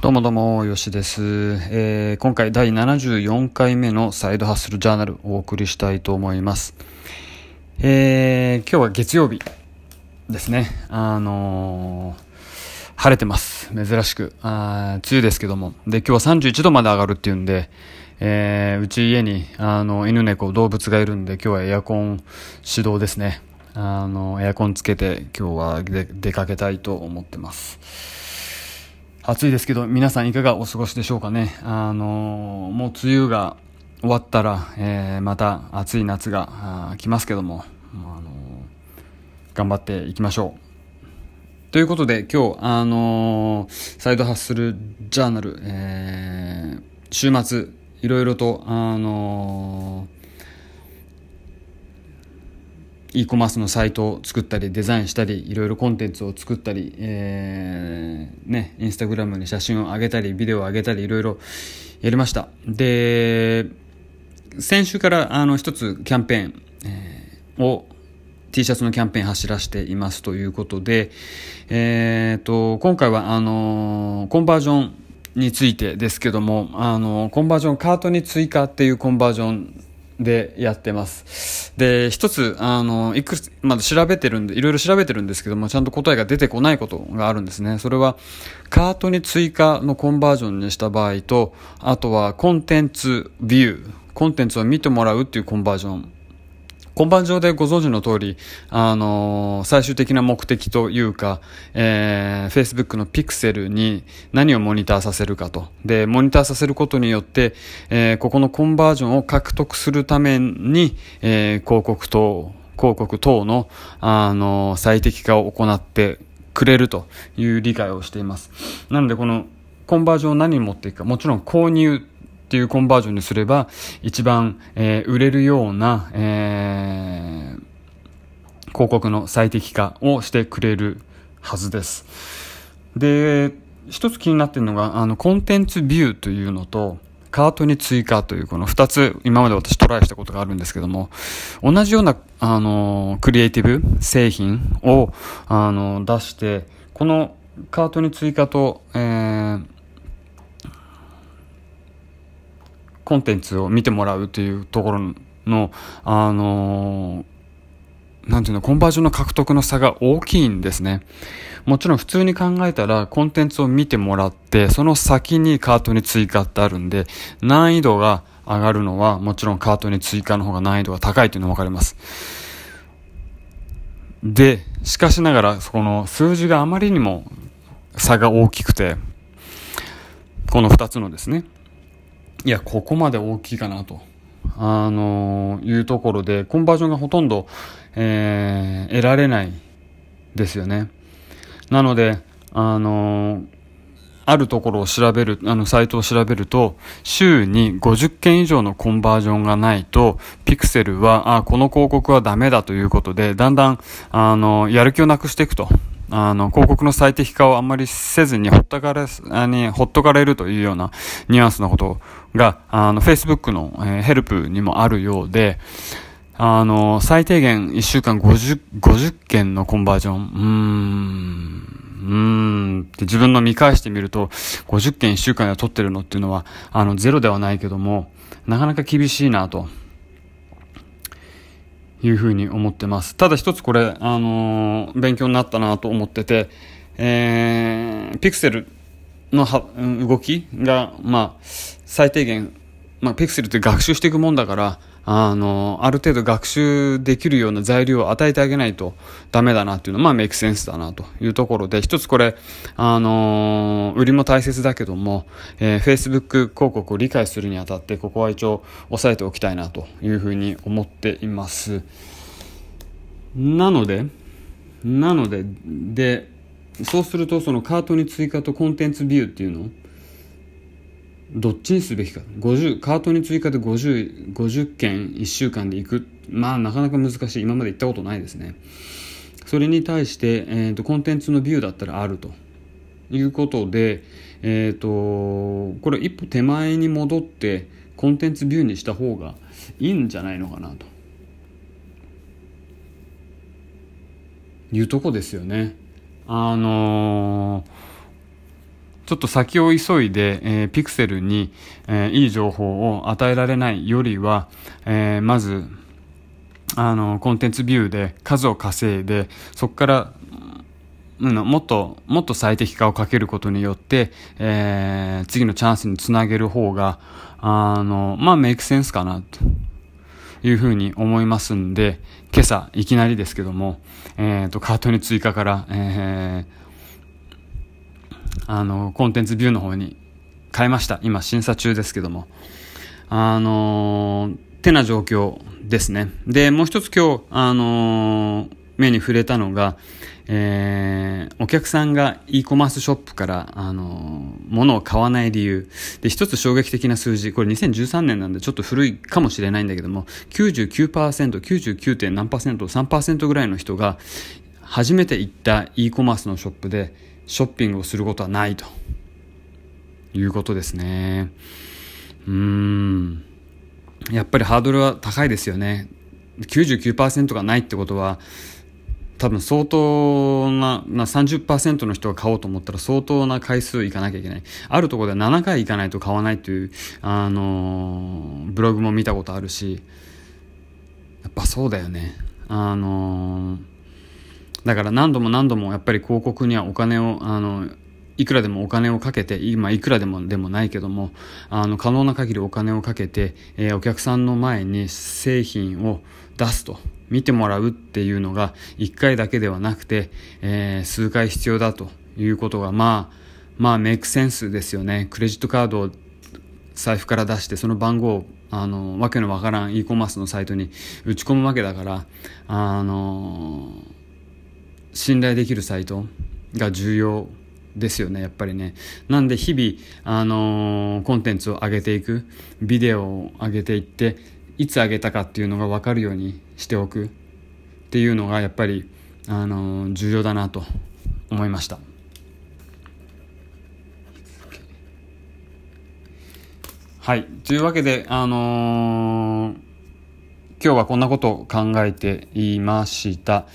どうもどうも、よしです、えー、今回第74回目のサイドハッスルジャーナルをお送りしたいと思います。えー、今日は月曜日ですね。あのー、晴れてます。珍しく。あ梅雨ですけども。で、今日は31度まで上がるっていうんで、えー、うち家に、あの、犬猫動物がいるんで、今日はエアコン始動ですね。あの、エアコンつけて今日は出かけたいと思ってます。暑いですけど、皆さんいかがお過ごしでしょうかね。あのー、もう梅雨が終わったら、えー、また暑い夏が来ますけども、あのー、頑張っていきましょう。ということで、今日、あのサイドハッスルジャーナル、え週末、いろいろと、あの e コマースのサイトを作ったりデザインしたりいろいろコンテンツを作ったり、えー、ね、インスタグラムに写真を上げたりビデオを上げたりいろいろやりました。で先週からあの一つキャンペーン、えー、を T シャツのキャンペーン走らせていますということで、えーと、今回はあのコンバージョンについてですけどもあのコンバージョンカートに追加っていうコンバージョンでやってます。で、一つ、あの、いくつ、まだ調べてるんで、いろいろ調べてるんですけども、ちゃんと答えが出てこないことがあるんですね。それは、カートに追加のコンバージョンにした場合と、あとは、コンテンツビュー、コンテンツを見てもらうっていうコンバージョン本番上でご存知の通り、あのー、最終的な目的というか、えー、Facebook の Pixel に何をモニターさせるかと。で、モニターさせることによって、えー、ここのコンバージョンを獲得するために、えー、広告等、広告等の、あの、最適化を行ってくれるという理解をしています。なので、このコンバージョンを何に持っていくか、もちろん購入っていうコンバージョンにすれば、一番、えー、売れるような、えー、広告の最適化をしてくれるはずです。で、一つ気になってるのが、あの、コンテンツビューというのと、カートに追加というこの二つ今まで私トライしたことがあるんですけども、同じような、あの、クリエイティブ製品を、あの、出して、このカートに追加と、えー、コンテンツを見てもらうというところの、あのー、なんていうの、コンバージョンの獲得の差が大きいんですね。もちろん普通に考えたらコンテンツを見てもらって、その先にカートに追加ってあるんで、難易度が上がるのはもちろんカートに追加の方が難易度が高いというのがわかります。で、しかしながら、そこの数字があまりにも差が大きくて、この二つのですね、いや、ここまで大きいかなと。あのいうところで、コンバージョンがほとんど、えー、得られないですよね。なので、あのあるところを調べる、あの、サイトを調べると、週に50件以上のコンバージョンがないと、ピクセルは、あ、この広告はダメだということで、だんだん、あの、やる気をなくしていくと。あの、広告の最適化をあんまりせずにほったかれ、あに、ほっとかれるというようなニュアンスのことが、あの、Facebook の、えー、ヘルプにもあるようで、あの、最低限1週間50、50件のコンバージョン、うーん、うーんって自分の見返してみると、50件1週間で取ってるのっていうのは、あの、ゼロではないけども、なかなか厳しいなと。いうふうに思ってます。ただ一つこれ、あのー、勉強になったなと思ってて、えー、ピクセルのは動きが、まあ、最低限、まあ、ピクセルって学習していくもんだから、あの、ある程度学習できるような材料を与えてあげないとダメだなっていうのは、まあ、メイクセンスだなというところで、一つこれ、あの売りも大切だけども、えー、Facebook 広告を理解するにあたって、ここは一応押さえておきたいなというふうに思っています。なので、なので、で、そうすると、そのカートに追加とコンテンツビューっていうのどっちにすべきか。50カートに追加で 50, 50件1週間で行く。まあなかなか難しい。今まで行ったことないですね。それに対して、えーと、コンテンツのビューだったらあると。いうことで、えーと、これ一歩手前に戻ってコンテンツビューにした方がいいんじゃないのかなと。いうとこですよね。あのーちょっと先を急いで、えー、ピクセルに、えー、いい情報を与えられないよりは、えー、まず、あの、コンテンツビューで数を稼いで、そこから、うん、もっと、もっと最適化をかけることによって、えー、次のチャンスにつなげる方が、あの、まあ、メイクセンスかな、と。いうふうに思いますんで、今朝、いきなりですけども、えっ、ー、と、カートに追加から、えー、あの、コンテンツビューの方に変えました。今、審査中ですけども。あのてな状況ですね。で、もう一つ今日、あの、目に触れたのが、えー、お客さんが e コマースショップから、あの、物を買わない理由。で、一つ衝撃的な数字、これ2013年なんでちょっと古いかもしれないんだけども、99%、99. 何 %3% ぐらいの人が、初めて行った e コマースのショップで、ショッピングをすることはないと。いうことですね。うん。やっぱりハードルは高いですよね。99%がないってことは、多分相当な、な30%の人が買おうと思ったら相当な回数いかなきゃいけない。あるところでは7回行かないと買わないという、あのー、ブログも見たことあるし、やっぱそうだよね。あのー、だから何度も何度もやっぱり広告にはお金を、あのいくらでもお金をかけて、今いくらでもでもないけども、あの、可能な限りお金をかけて、えー、お客さんの前に製品を出すと。見てもらうっていうのが1回だけではなくて、えー、数回必要だということがまあまあメイクセンスですよねクレジットカードを財布から出してその番号をあのわけのわからん e コマースのサイトに打ち込むわけだからあの信頼できるサイトが重要ですよねやっぱりねなんで日々あのコンテンツを上げていくビデオを上げていっていつあげたかっていうのが分かるようにしておくっていうのがやっぱりあの重要だなと思いました。はい。というわけで、あのー、今日はこんなことを考えていました。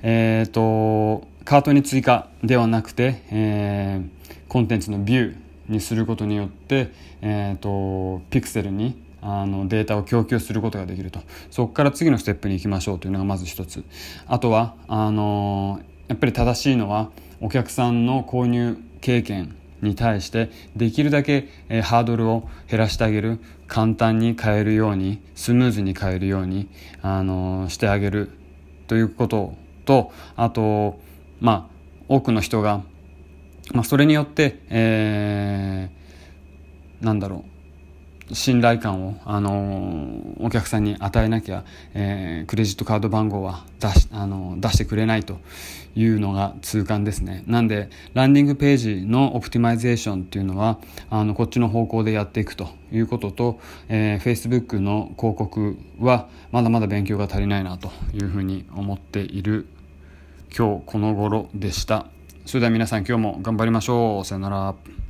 えっ、ー、と、カートに追加ではなくて、えー、コンテンツのビューにすることによって、えっ、ー、と、ピクセルにあのデータを供給することができるとそこから次のステップに行きましょうというのがまず一つあとはあのやっぱり正しいのはお客さんの購入経験に対してできるだけ、ハードルを減らしてあげる簡単に変えるようにスムーズに変えるように、あの、してあげるということとあとまあ多くの人が、まあ、それによって、えー、なんだろう信頼感を、あのお客さんに与えなきゃ、えー、クレジットカード番号は出し、あの出してくれないというのが痛感ですね。なんで、ランディングページのオプティマイゼーションっていうのは、あの、こっちの方向でやっていくということと、えー、Facebook の広告はまだまだ勉強が足りないなというふうに思っている今日この頃でした。それでは皆さん今日も頑張りましょう。さよなら。